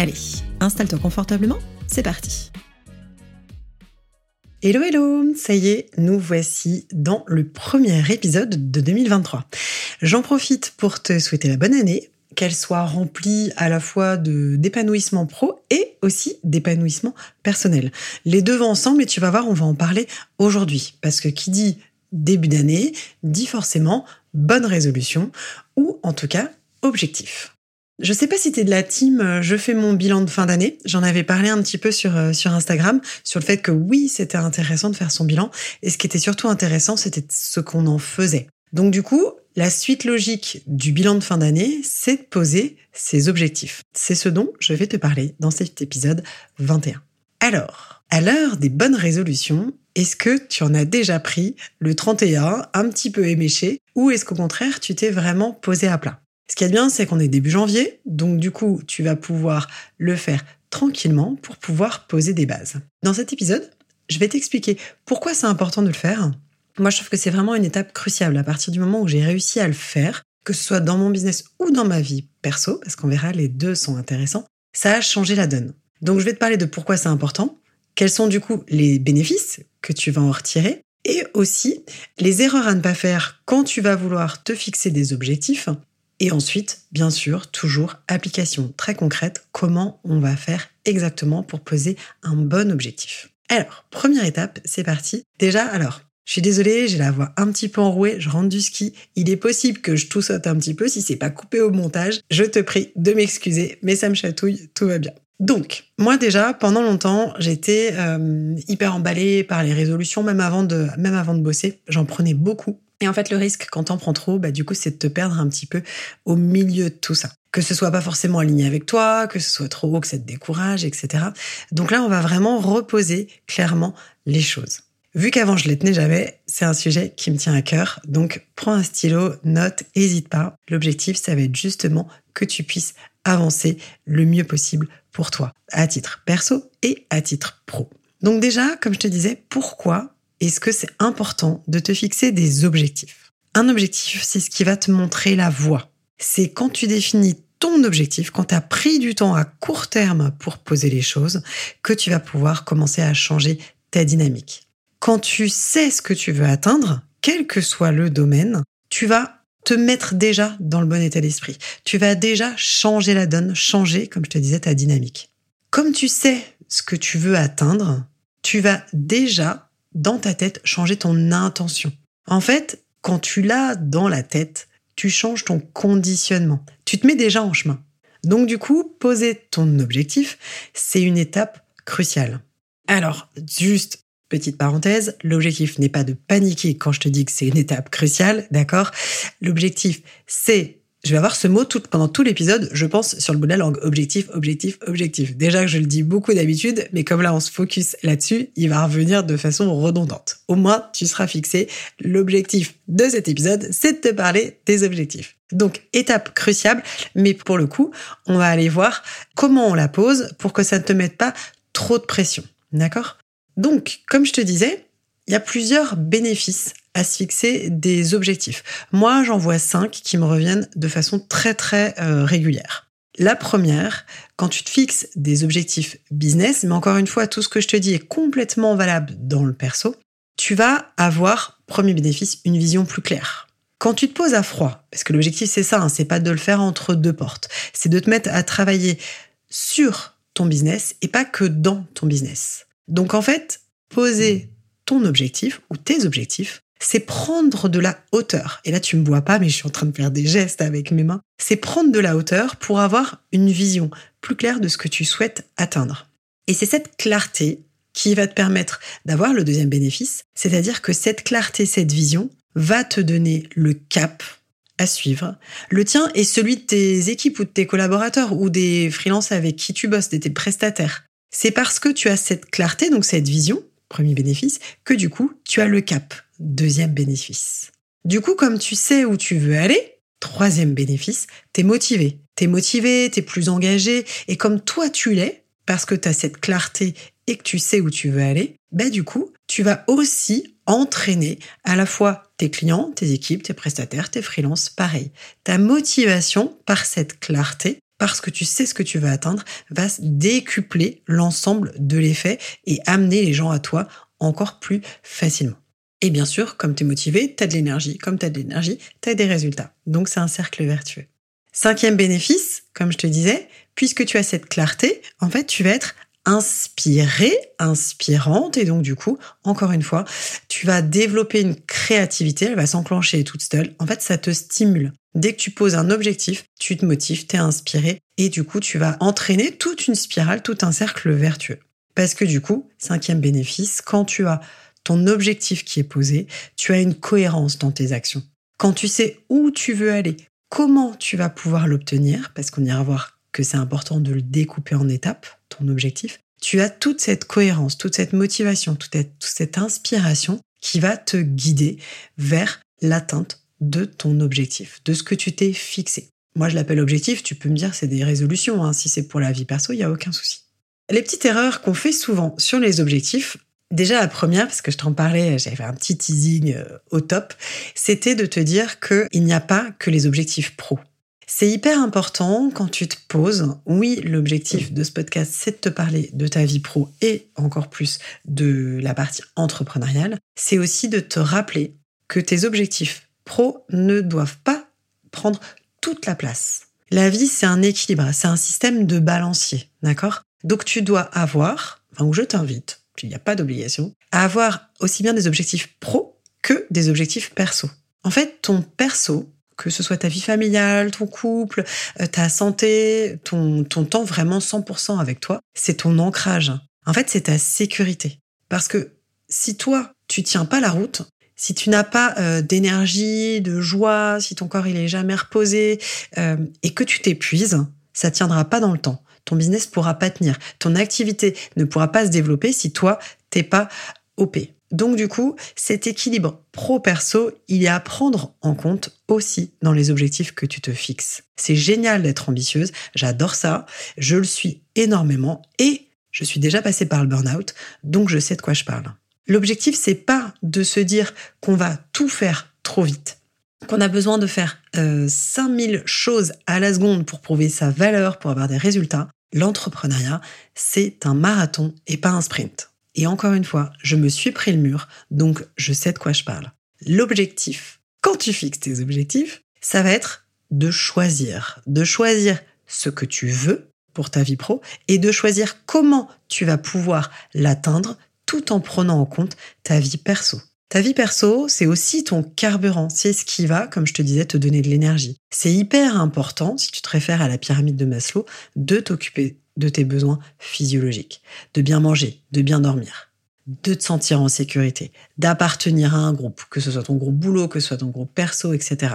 Allez, installe-toi confortablement c'est parti Hello hello, ça y est, nous voici dans le premier épisode de 2023. J'en profite pour te souhaiter la bonne année, qu'elle soit remplie à la fois d'épanouissement pro et aussi d'épanouissement personnel. Les deux vont ensemble et tu vas voir, on va en parler aujourd'hui parce que qui dit début d'année dit forcément bonne résolution ou en tout cas objectif. Je sais pas si tu es de la team euh, je fais mon bilan de fin d'année. J'en avais parlé un petit peu sur, euh, sur Instagram, sur le fait que oui, c'était intéressant de faire son bilan. Et ce qui était surtout intéressant, c'était ce qu'on en faisait. Donc du coup, la suite logique du bilan de fin d'année, c'est de poser ses objectifs. C'est ce dont je vais te parler dans cet épisode 21. Alors, à l'heure des bonnes résolutions, est-ce que tu en as déjà pris le 31, un petit peu éméché, ou est-ce qu'au contraire, tu t'es vraiment posé à plat? Ce qui est bien, c'est qu'on est début janvier, donc du coup, tu vas pouvoir le faire tranquillement pour pouvoir poser des bases. Dans cet épisode, je vais t'expliquer pourquoi c'est important de le faire. Moi, je trouve que c'est vraiment une étape cruciale à partir du moment où j'ai réussi à le faire, que ce soit dans mon business ou dans ma vie perso, parce qu'on verra, les deux sont intéressants, ça a changé la donne. Donc, je vais te parler de pourquoi c'est important, quels sont du coup les bénéfices que tu vas en retirer, et aussi les erreurs à ne pas faire quand tu vas vouloir te fixer des objectifs et ensuite, bien sûr, toujours application très concrète, comment on va faire exactement pour poser un bon objectif. Alors, première étape, c'est parti. Déjà, alors, je suis désolée, j'ai la voix un petit peu enrouée, je rentre du ski. Il est possible que je saute un petit peu si c'est pas coupé au montage. Je te prie de m'excuser, mais ça me chatouille, tout va bien. Donc, moi déjà, pendant longtemps, j'étais euh, hyper emballée par les résolutions, même avant de bosser. J'en prenais beaucoup. Et en fait, le risque, quand t'en prends trop, bah, du coup, c'est de te perdre un petit peu au milieu de tout ça. Que ce soit pas forcément aligné avec toi, que ce soit trop haut, que ça te décourage, etc. Donc là, on va vraiment reposer clairement les choses. Vu qu'avant je les tenais jamais, c'est un sujet qui me tient à cœur. Donc prends un stylo, note, hésite pas. L'objectif, ça va être justement que tu puisses avancer le mieux possible pour toi, à titre perso et à titre pro. Donc déjà, comme je te disais, pourquoi est-ce que c'est important de te fixer des objectifs? Un objectif, c'est ce qui va te montrer la voie. C'est quand tu définis ton objectif, quand tu as pris du temps à court terme pour poser les choses, que tu vas pouvoir commencer à changer ta dynamique. Quand tu sais ce que tu veux atteindre, quel que soit le domaine, tu vas te mettre déjà dans le bon état d'esprit. Tu vas déjà changer la donne, changer, comme je te disais, ta dynamique. Comme tu sais ce que tu veux atteindre, tu vas déjà dans ta tête, changer ton intention. En fait, quand tu l'as dans la tête, tu changes ton conditionnement. Tu te mets déjà en chemin. Donc du coup, poser ton objectif, c'est une étape cruciale. Alors, juste petite parenthèse, l'objectif n'est pas de paniquer quand je te dis que c'est une étape cruciale, d'accord? L'objectif, c'est je vais avoir ce mot tout, pendant tout l'épisode, je pense, sur le bout de la langue. Objectif, objectif, objectif. Déjà que je le dis beaucoup d'habitude, mais comme là on se focus là-dessus, il va revenir de façon redondante. Au moins, tu seras fixé. L'objectif de cet épisode, c'est de te parler des objectifs. Donc, étape cruciale, mais pour le coup, on va aller voir comment on la pose pour que ça ne te mette pas trop de pression. D'accord? Donc, comme je te disais, il y a plusieurs bénéfices à se fixer des objectifs. Moi, j'en vois cinq qui me reviennent de façon très très euh, régulière. La première, quand tu te fixes des objectifs business, mais encore une fois, tout ce que je te dis est complètement valable dans le perso, tu vas avoir, premier bénéfice, une vision plus claire. Quand tu te poses à froid, parce que l'objectif c'est ça, hein, c'est pas de le faire entre deux portes, c'est de te mettre à travailler sur ton business et pas que dans ton business. Donc en fait, poser ton objectif ou tes objectifs, c'est prendre de la hauteur. Et là, tu me vois pas, mais je suis en train de faire des gestes avec mes mains. C'est prendre de la hauteur pour avoir une vision plus claire de ce que tu souhaites atteindre. Et c'est cette clarté qui va te permettre d'avoir le deuxième bénéfice, c'est-à-dire que cette clarté, cette vision va te donner le cap, à suivre, le tien et celui de tes équipes ou de tes collaborateurs ou des freelances avec qui tu bosses, de tes prestataires. C'est parce que tu as cette clarté, donc cette vision, premier bénéfice, que du coup, tu as le cap, deuxième bénéfice. Du coup, comme tu sais où tu veux aller, troisième bénéfice, t'es motivé. T'es motivé, t'es plus engagé, et comme toi tu l'es, parce que tu as cette clarté et que tu sais où tu veux aller, bah du coup, tu vas aussi entraîner à la fois tes clients, tes équipes, tes prestataires, tes freelances, pareil. Ta motivation par cette clarté, parce que tu sais ce que tu veux atteindre, va décupler l'ensemble de l'effet et amener les gens à toi encore plus facilement. Et bien sûr, comme tu es motivé, tu as de l'énergie. Comme tu as de l'énergie, tu as des résultats. Donc c'est un cercle vertueux. Cinquième bénéfice, comme je te disais, puisque tu as cette clarté, en fait, tu vas être inspirée, inspirante, et donc du coup, encore une fois, tu vas développer une créativité, elle va s'enclencher toute seule. En fait, ça te stimule. Dès que tu poses un objectif, tu te motives, tu es inspiré, et du coup, tu vas entraîner toute une spirale, tout un cercle vertueux. Parce que du coup, cinquième bénéfice, quand tu as ton objectif qui est posé, tu as une cohérence dans tes actions. Quand tu sais où tu veux aller, comment tu vas pouvoir l'obtenir, parce qu'on ira voir que c'est important de le découper en étapes, ton objectif, tu as toute cette cohérence, toute cette motivation, toute cette inspiration qui va te guider vers l'atteinte de ton objectif, de ce que tu t'es fixé. Moi, je l'appelle objectif, tu peux me dire c'est des résolutions, hein. si c'est pour la vie perso, il n'y a aucun souci. Les petites erreurs qu'on fait souvent sur les objectifs, déjà la première, parce que je t'en parlais, j'avais un petit teasing euh, au top, c'était de te dire qu'il n'y a pas que les objectifs pro. C'est hyper important quand tu te poses. Oui, l'objectif de ce podcast, c'est de te parler de ta vie pro et encore plus de la partie entrepreneuriale. C'est aussi de te rappeler que tes objectifs pro ne doivent pas prendre toute la place. La vie, c'est un équilibre, c'est un système de balancier, d'accord? Donc tu dois avoir, enfin, ou je t'invite, il n'y a pas d'obligation, à avoir aussi bien des objectifs pro que des objectifs perso. En fait, ton perso, que ce soit ta vie familiale, ton couple, euh, ta santé, ton, ton temps vraiment 100% avec toi, c'est ton ancrage. En fait, c'est ta sécurité. Parce que si toi, tu tiens pas la route, si tu n'as pas euh, d'énergie, de joie, si ton corps il est jamais reposé euh, et que tu t'épuises, ça tiendra pas dans le temps. Ton business pourra pas tenir. Ton activité ne pourra pas se développer si toi t'es pas OP. Donc du coup, cet équilibre pro-perso, il est à prendre en compte aussi dans les objectifs que tu te fixes. C'est génial d'être ambitieuse, j'adore ça, je le suis énormément et je suis déjà passée par le burn-out, donc je sais de quoi je parle. L'objectif, c'est pas de se dire qu'on va tout faire trop vite, qu'on a besoin de faire euh, 5000 choses à la seconde pour prouver sa valeur, pour avoir des résultats. L'entrepreneuriat, c'est un marathon et pas un sprint. Et encore une fois, je me suis pris le mur, donc je sais de quoi je parle. L'objectif, quand tu fixes tes objectifs, ça va être de choisir, de choisir ce que tu veux pour ta vie pro et de choisir comment tu vas pouvoir l'atteindre tout en prenant en compte ta vie perso. Ta vie perso, c'est aussi ton carburant, c'est ce qui va, comme je te disais, te donner de l'énergie. C'est hyper important, si tu te réfères à la pyramide de Maslow, de t'occuper de tes besoins physiologiques, de bien manger, de bien dormir, de te sentir en sécurité, d'appartenir à un groupe, que ce soit ton groupe boulot, que ce soit ton groupe perso, etc.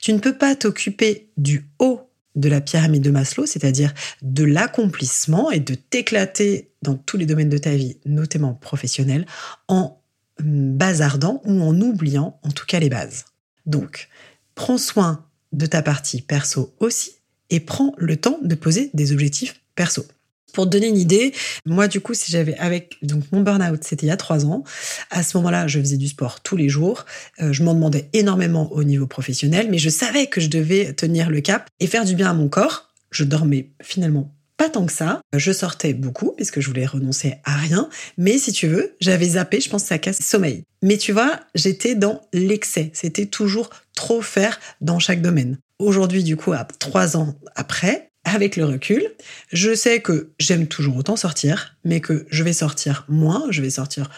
Tu ne peux pas t'occuper du haut de la pyramide de Maslow, c'est-à-dire de l'accomplissement et de t'éclater dans tous les domaines de ta vie, notamment professionnel, en hum, bazardant ou en oubliant en tout cas les bases. Donc, prends soin de ta partie perso aussi et prends le temps de poser des objectifs Pour te donner une idée, moi du coup, si j'avais avec donc mon burn-out, c'était il y a trois ans. À ce moment-là, je faisais du sport tous les jours. Euh, je m'en demandais énormément au niveau professionnel, mais je savais que je devais tenir le cap et faire du bien à mon corps. Je dormais finalement pas tant que ça. Je sortais beaucoup puisque je voulais renoncer à rien. Mais si tu veux, j'avais zappé, je pense que ça casse sommeil. Mais tu vois, j'étais dans l'excès. C'était toujours trop faire dans chaque domaine. Aujourd'hui, du coup, à trois ans après, avec le recul, je sais que j'aime toujours autant sortir, mais que je vais sortir moins, je vais sortir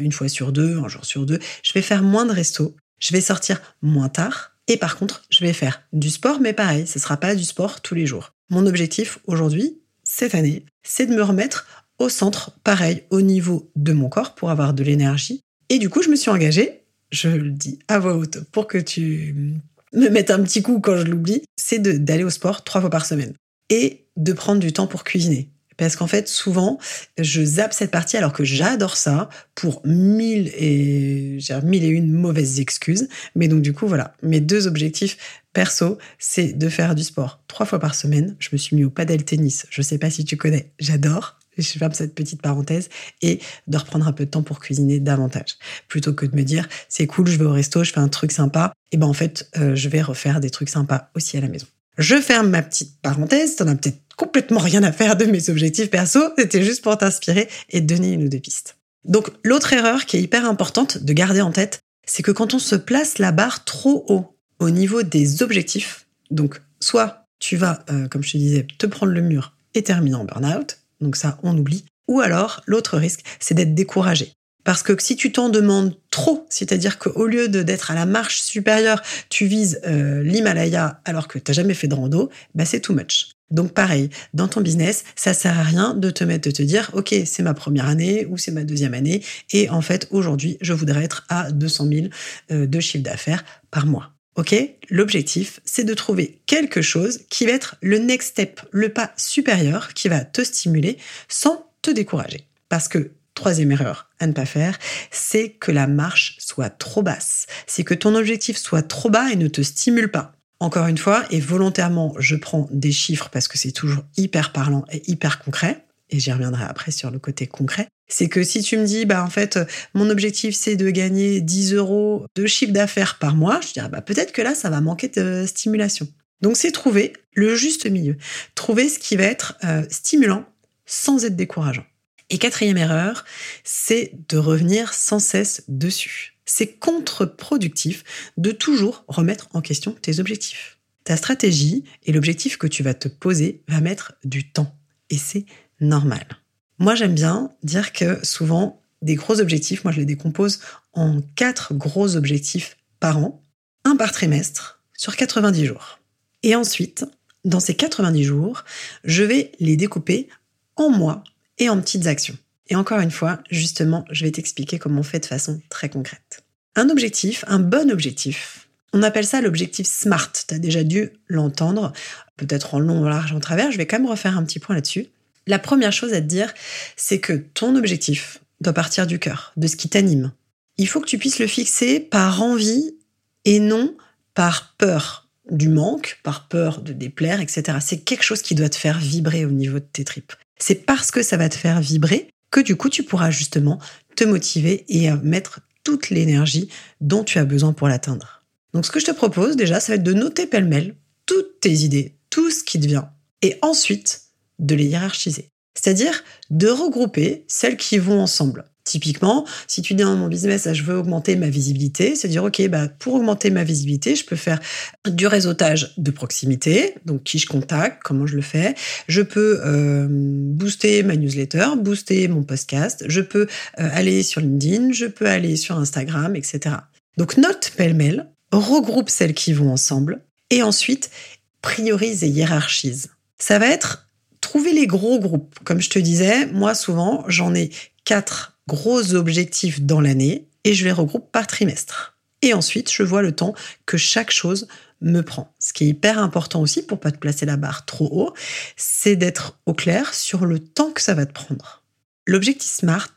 une fois sur deux, un jour sur deux, je vais faire moins de resto, je vais sortir moins tard, et par contre, je vais faire du sport, mais pareil, ce sera pas du sport tous les jours. Mon objectif aujourd'hui, cette année, c'est de me remettre au centre, pareil, au niveau de mon corps pour avoir de l'énergie. Et du coup, je me suis engagée, je le dis à voix haute pour que tu me mettre un petit coup quand je l'oublie, c'est d'aller au sport trois fois par semaine et de prendre du temps pour cuisiner. Parce qu'en fait, souvent, je zappe cette partie alors que j'adore ça pour mille et, mille et une mauvaises excuses. Mais donc, du coup, voilà. Mes deux objectifs perso, c'est de faire du sport trois fois par semaine. Je me suis mis au padel tennis. Je sais pas si tu connais. J'adore. Je ferme cette petite parenthèse et de reprendre un peu de temps pour cuisiner davantage. Plutôt que de me dire, c'est cool, je vais au resto, je fais un truc sympa. Et ben, en fait, euh, je vais refaire des trucs sympas aussi à la maison. Je ferme ma petite parenthèse. T'en as peut-être complètement rien à faire de mes objectifs perso. C'était juste pour t'inspirer et donner une ou deux pistes. Donc, l'autre erreur qui est hyper importante de garder en tête, c'est que quand on se place la barre trop haut au niveau des objectifs, donc soit tu vas, euh, comme je te disais, te prendre le mur et terminer en burn-out, donc ça on oublie, ou alors l'autre risque, c'est d'être découragé. Parce que si tu t'en demandes trop, c'est-à-dire qu'au lieu d'être à la marche supérieure, tu vises euh, l'Himalaya alors que tu n'as jamais fait de rando, bah c'est too much. Donc pareil, dans ton business, ça sert à rien de te mettre, de te dire, ok, c'est ma première année ou c'est ma deuxième année, et en fait aujourd'hui, je voudrais être à 200 000 euh, de chiffre d'affaires par mois. Ok? L'objectif, c'est de trouver quelque chose qui va être le next step, le pas supérieur, qui va te stimuler sans te décourager. Parce que Troisième erreur à ne pas faire, c'est que la marche soit trop basse. C'est que ton objectif soit trop bas et ne te stimule pas. Encore une fois, et volontairement, je prends des chiffres parce que c'est toujours hyper parlant et hyper concret, et j'y reviendrai après sur le côté concret, c'est que si tu me dis, bah en fait, mon objectif c'est de gagner 10 euros de chiffre d'affaires par mois, je dirais, bah peut-être que là, ça va manquer de stimulation. Donc c'est trouver le juste milieu, trouver ce qui va être euh, stimulant sans être décourageant. Et quatrième erreur, c'est de revenir sans cesse dessus. C'est contre-productif de toujours remettre en question tes objectifs. Ta stratégie et l'objectif que tu vas te poser va mettre du temps. Et c'est normal. Moi, j'aime bien dire que souvent, des gros objectifs, moi, je les décompose en quatre gros objectifs par an, un par trimestre, sur 90 jours. Et ensuite, dans ces 90 jours, je vais les découper en mois et en petites actions. Et encore une fois, justement, je vais t'expliquer comment on fait de façon très concrète. Un objectif, un bon objectif, on appelle ça l'objectif SMART. Tu as déjà dû l'entendre, peut-être en long, en large, en travers. Je vais quand même refaire un petit point là-dessus. La première chose à te dire, c'est que ton objectif doit partir du cœur, de ce qui t'anime. Il faut que tu puisses le fixer par envie et non par peur du manque, par peur de déplaire, etc. C'est quelque chose qui doit te faire vibrer au niveau de tes tripes. C'est parce que ça va te faire vibrer que du coup tu pourras justement te motiver et mettre toute l'énergie dont tu as besoin pour l'atteindre. Donc ce que je te propose déjà, ça va être de noter pêle-mêle toutes tes idées, tout ce qui te vient, et ensuite de les hiérarchiser. C'est-à-dire de regrouper celles qui vont ensemble. Typiquement, si tu dis dans mon business, je veux augmenter ma visibilité, c'est dire, OK, bah, pour augmenter ma visibilité, je peux faire du réseautage de proximité, donc qui je contacte, comment je le fais. Je peux euh, booster ma newsletter, booster mon podcast, je peux euh, aller sur LinkedIn, je peux aller sur Instagram, etc. Donc note pêle-mêle, regroupe celles qui vont ensemble, et ensuite priorise et hiérarchise. Ça va être trouver les gros groupes. Comme je te disais, moi souvent, j'en ai quatre gros objectifs dans l'année et je les regroupe par trimestre. Et ensuite, je vois le temps que chaque chose me prend. Ce qui est hyper important aussi pour pas te placer la barre trop haut, c'est d'être au clair sur le temps que ça va te prendre. L'objectif SMART,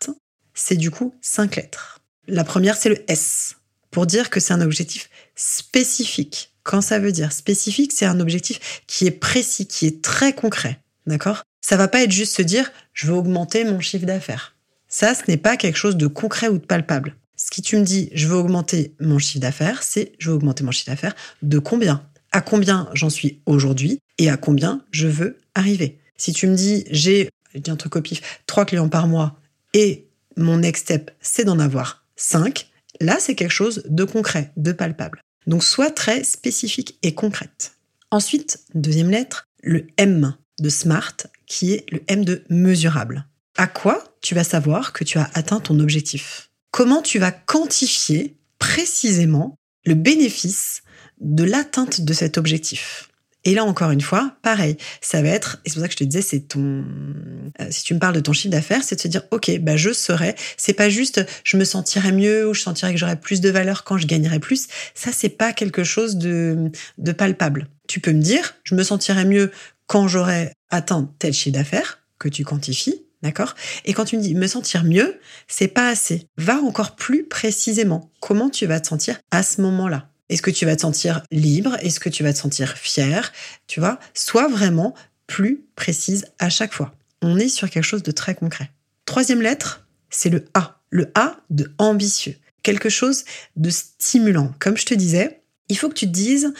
c'est du coup cinq lettres. La première, c'est le S, pour dire que c'est un objectif spécifique. Quand ça veut dire spécifique, c'est un objectif qui est précis, qui est très concret. D'accord? Ça va pas être juste se dire je veux augmenter mon chiffre d'affaires. Ça, ce n'est pas quelque chose de concret ou de palpable. Ce qui tu me dis, je veux augmenter mon chiffre d'affaires, c'est je veux augmenter mon chiffre d'affaires de combien? À combien j'en suis aujourd'hui et à combien je veux arriver? Si tu me dis, j'ai, je dis un truc au pif, trois clients par mois et mon next step, c'est d'en avoir cinq, là, c'est quelque chose de concret, de palpable. Donc, sois très spécifique et concrète. Ensuite, deuxième lettre, le M de SMART, qui est le M de mesurable. À quoi tu vas savoir que tu as atteint ton objectif? Comment tu vas quantifier précisément le bénéfice de l'atteinte de cet objectif? Et là, encore une fois, pareil, ça va être, et c'est pour ça que je te disais, euh, si tu me parles de ton chiffre d'affaires, c'est de se dire, OK, bah, je serai. C'est pas juste, je me sentirais mieux ou je sentirais que j'aurais plus de valeur quand je gagnerais plus. Ça, c'est pas quelque chose de, de palpable. Tu peux me dire, je me sentirais mieux quand j'aurais atteint tel chiffre d'affaires que tu quantifies. D'accord? Et quand tu me dis me sentir mieux, c'est pas assez. Va encore plus précisément. Comment tu vas te sentir à ce moment-là? Est-ce que tu vas te sentir libre? Est-ce que tu vas te sentir fier Tu vois? Sois vraiment plus précise à chaque fois. On est sur quelque chose de très concret. Troisième lettre, c'est le A. Le A de ambitieux. Quelque chose de stimulant. Comme je te disais, il faut que tu te dises,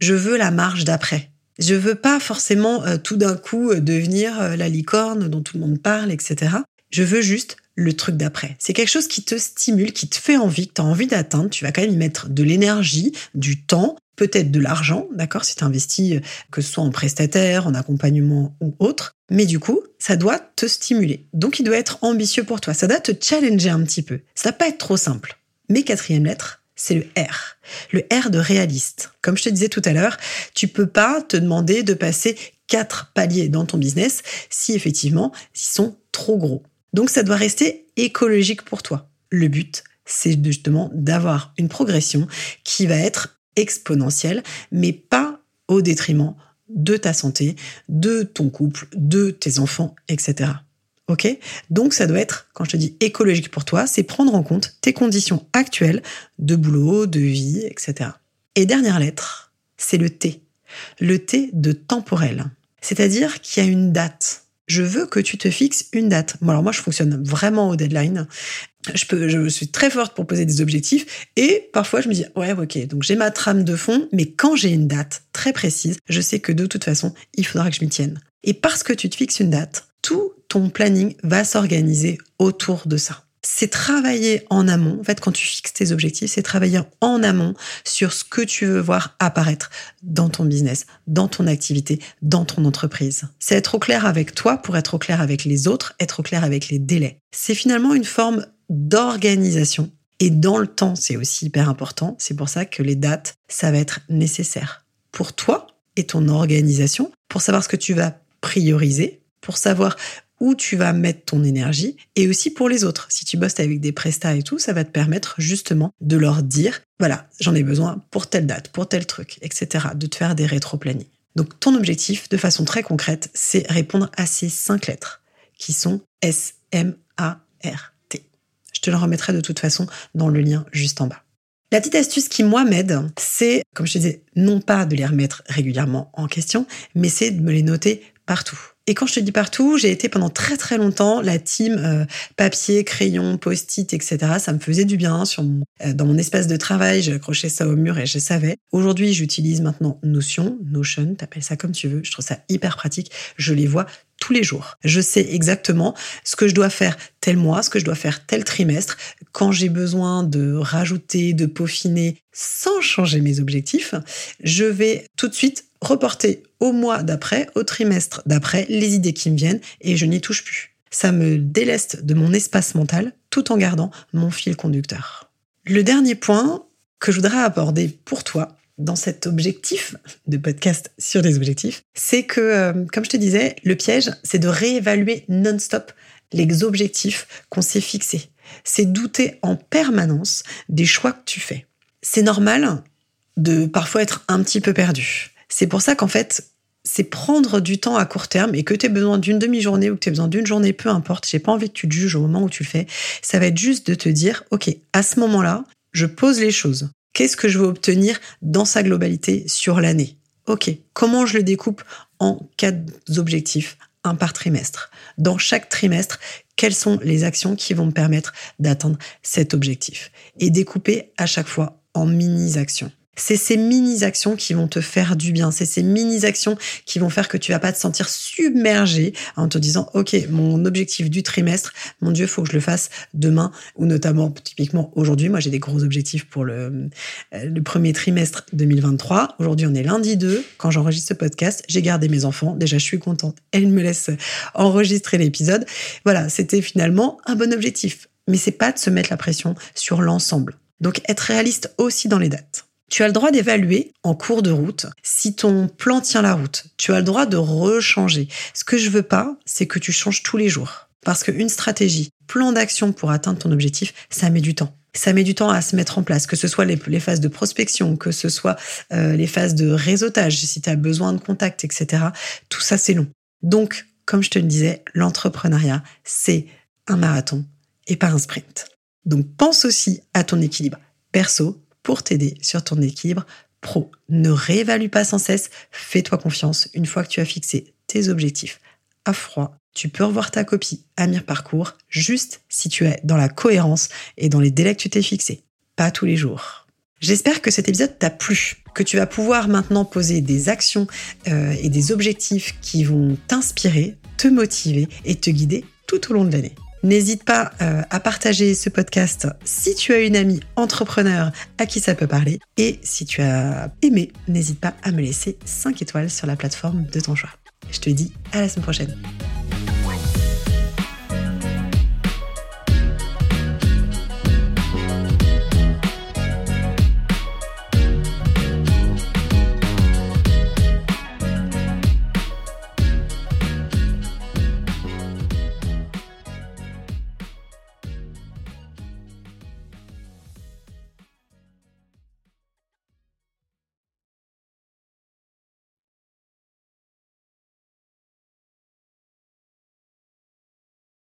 je veux la marge d'après. Je veux pas forcément euh, tout d'un coup euh, devenir euh, la licorne dont tout le monde parle, etc. Je veux juste le truc d'après. C'est quelque chose qui te stimule, qui te fait envie, que tu as envie d'atteindre. Tu vas quand même y mettre de l'énergie, du temps, peut-être de l'argent, d'accord, si tu investis, que ce soit en prestataire, en accompagnement ou autre. Mais du coup, ça doit te stimuler. Donc, il doit être ambitieux pour toi. Ça doit te challenger un petit peu. Ça va pas être trop simple. Mais quatrième lettre, c'est le R. Le R de réaliste. Comme je te disais tout à l'heure, tu peux pas te demander de passer quatre paliers dans ton business si effectivement ils sont trop gros. Donc ça doit rester écologique pour toi. Le but, c'est justement d'avoir une progression qui va être exponentielle, mais pas au détriment de ta santé, de ton couple, de tes enfants, etc. Ok? Donc ça doit être, quand je te dis écologique pour toi, c'est prendre en compte tes conditions actuelles de boulot, de vie, etc. Et dernière lettre, c'est le T. Le T de temporel. C'est-à-dire qu'il y a une date. Je veux que tu te fixes une date. Bon, alors moi, je fonctionne vraiment au deadline. Je, peux, je suis très forte pour poser des objectifs et parfois je me dis ouais ok donc j'ai ma trame de fond mais quand j'ai une date très précise je sais que de toute façon il faudra que je m'y tienne et parce que tu te fixes une date tout ton planning va s'organiser autour de ça. C'est travailler en amont. En fait, quand tu fixes tes objectifs, c'est travailler en amont sur ce que tu veux voir apparaître dans ton business, dans ton activité, dans ton entreprise. C'est être au clair avec toi pour être au clair avec les autres, être au clair avec les délais. C'est finalement une forme d'organisation. Et dans le temps, c'est aussi hyper important. C'est pour ça que les dates, ça va être nécessaire pour toi et ton organisation, pour savoir ce que tu vas prioriser, pour savoir où tu vas mettre ton énergie et aussi pour les autres. Si tu bosses avec des prestats et tout, ça va te permettre justement de leur dire, voilà, j'en ai besoin pour telle date, pour tel truc, etc. De te faire des rétro-plannings. Donc ton objectif, de façon très concrète, c'est répondre à ces cinq lettres qui sont S, M, A, R, T. Je te le remettrai de toute façon dans le lien juste en bas. La petite astuce qui, moi, m'aide, c'est, comme je te disais, non pas de les remettre régulièrement en question, mais c'est de me les noter partout. Et quand je te dis partout, j'ai été pendant très très longtemps la team euh, papier, crayon, post-it, etc. Ça me faisait du bien euh, dans mon espace de travail. J'accrochais ça au mur et je savais. Aujourd'hui, j'utilise maintenant Notion, Notion, t'appelles ça comme tu veux. Je trouve ça hyper pratique. Je les vois tous les jours. Je sais exactement ce que je dois faire tel mois, ce que je dois faire tel trimestre, quand j'ai besoin de rajouter, de peaufiner sans changer mes objectifs, je vais tout de suite reporter au mois d'après, au trimestre d'après, les idées qui me viennent et je n'y touche plus. Ça me déleste de mon espace mental tout en gardant mon fil conducteur. Le dernier point que je voudrais aborder pour toi dans cet objectif de podcast sur les objectifs, c'est que, euh, comme je te disais, le piège, c'est de réévaluer non-stop les objectifs qu'on s'est fixés. C'est douter en permanence des choix que tu fais. C'est normal de parfois être un petit peu perdu. C'est pour ça qu'en fait, c'est prendre du temps à court terme et que tu aies besoin d'une demi-journée ou que tu aies besoin d'une journée, peu importe, j'ai pas envie que tu te juges au moment où tu le fais. Ça va être juste de te dire, OK, à ce moment-là, je pose les choses. Qu'est-ce que je veux obtenir dans sa globalité sur l'année? OK, comment je le découpe en quatre objectifs, un par trimestre? Dans chaque trimestre, quelles sont les actions qui vont me permettre d'atteindre cet objectif? Et découper à chaque fois en mini-actions. C'est ces mini-actions qui vont te faire du bien. C'est ces mini-actions qui vont faire que tu vas pas te sentir submergé en te disant, OK, mon objectif du trimestre, mon Dieu, faut que je le fasse demain ou notamment, typiquement aujourd'hui. Moi, j'ai des gros objectifs pour le, euh, premier trimestre 2023. Aujourd'hui, on est lundi 2. Quand j'enregistre ce podcast, j'ai gardé mes enfants. Déjà, je suis contente. Elle me laisse enregistrer l'épisode. Voilà. C'était finalement un bon objectif. Mais c'est pas de se mettre la pression sur l'ensemble. Donc, être réaliste aussi dans les dates. Tu as le droit d'évaluer en cours de route si ton plan tient la route. Tu as le droit de rechanger. Ce que je veux pas, c'est que tu changes tous les jours. Parce qu'une stratégie, plan d'action pour atteindre ton objectif, ça met du temps. Ça met du temps à se mettre en place, que ce soit les, phases de prospection, que ce soit euh, les phases de réseautage, si tu as besoin de contact, etc. Tout ça, c'est long. Donc, comme je te le disais, l'entrepreneuriat, c'est un marathon et pas un sprint. Donc, pense aussi à ton équilibre perso pour t'aider sur ton équilibre pro. Ne réévalue pas sans cesse, fais-toi confiance une fois que tu as fixé tes objectifs à froid tu peux revoir ta copie à mi-parcours juste si tu es dans la cohérence et dans les délais que tu t'es fixés. Pas tous les jours. J'espère que cet épisode t'a plu, que tu vas pouvoir maintenant poser des actions euh, et des objectifs qui vont t'inspirer, te motiver et te guider tout au long de l'année. N'hésite pas euh, à partager ce podcast si tu as une amie entrepreneur à qui ça peut parler. Et si tu as aimé, n'hésite pas à me laisser 5 étoiles sur la plateforme de ton choix. Je te dis à la semaine prochaine.